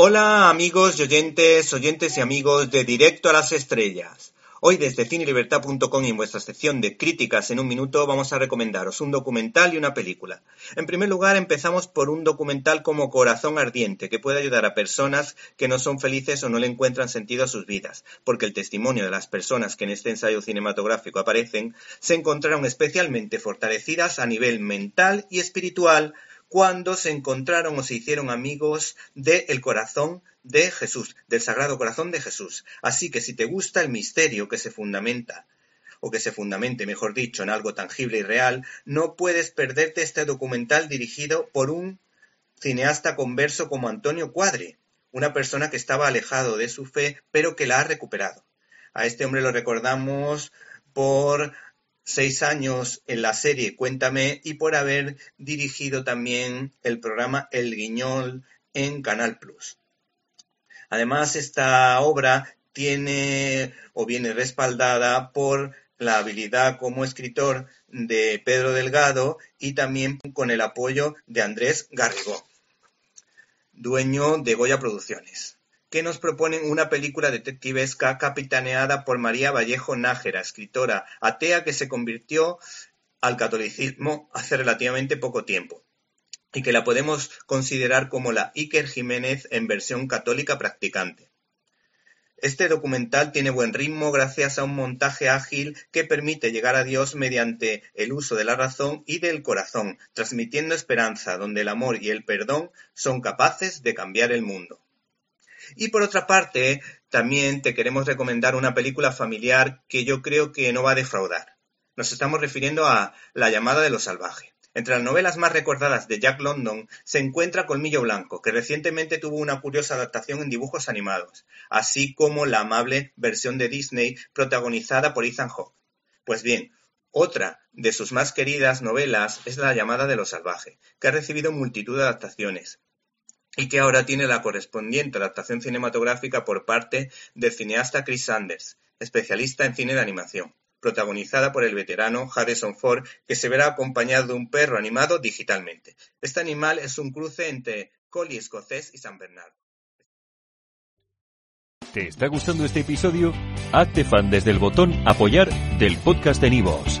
Hola amigos y oyentes, oyentes y amigos de Directo a las Estrellas. Hoy desde cinelibertad.com y en vuestra sección de críticas en un minuto vamos a recomendaros un documental y una película. En primer lugar empezamos por un documental como Corazón Ardiente que puede ayudar a personas que no son felices o no le encuentran sentido a sus vidas, porque el testimonio de las personas que en este ensayo cinematográfico aparecen se encontraron especialmente fortalecidas a nivel mental y espiritual cuando se encontraron o se hicieron amigos del corazón de Jesús, del Sagrado Corazón de Jesús. Así que si te gusta el misterio que se fundamenta, o que se fundamente, mejor dicho, en algo tangible y real, no puedes perderte este documental dirigido por un cineasta converso como Antonio Cuadre, una persona que estaba alejado de su fe, pero que la ha recuperado. A este hombre lo recordamos por seis años en la serie Cuéntame y por haber dirigido también el programa El Guiñol en Canal Plus. Además, esta obra tiene o viene respaldada por la habilidad como escritor de Pedro Delgado y también con el apoyo de Andrés Garrigó, dueño de Goya Producciones que nos proponen una película detectivesca capitaneada por María Vallejo Nájera, escritora atea que se convirtió al catolicismo hace relativamente poco tiempo y que la podemos considerar como la Iker Jiménez en versión católica practicante. Este documental tiene buen ritmo gracias a un montaje ágil que permite llegar a Dios mediante el uso de la razón y del corazón, transmitiendo esperanza donde el amor y el perdón son capaces de cambiar el mundo. Y por otra parte, también te queremos recomendar una película familiar que yo creo que no va a defraudar. Nos estamos refiriendo a La llamada de lo salvaje. Entre las novelas más recordadas de Jack London se encuentra Colmillo Blanco, que recientemente tuvo una curiosa adaptación en dibujos animados, así como la amable versión de Disney protagonizada por Ethan Hawke. Pues bien, otra de sus más queridas novelas es La llamada de lo salvaje, que ha recibido multitud de adaptaciones, y que ahora tiene la correspondiente adaptación cinematográfica por parte del cineasta Chris Sanders, especialista en cine de animación, protagonizada por el veterano Harrison Ford, que se verá acompañado de un perro animado digitalmente. Este animal es un cruce entre collie escocés y San Bernardo. ¿Te está gustando este episodio? Hazte fan desde el botón apoyar del podcast de Nivos.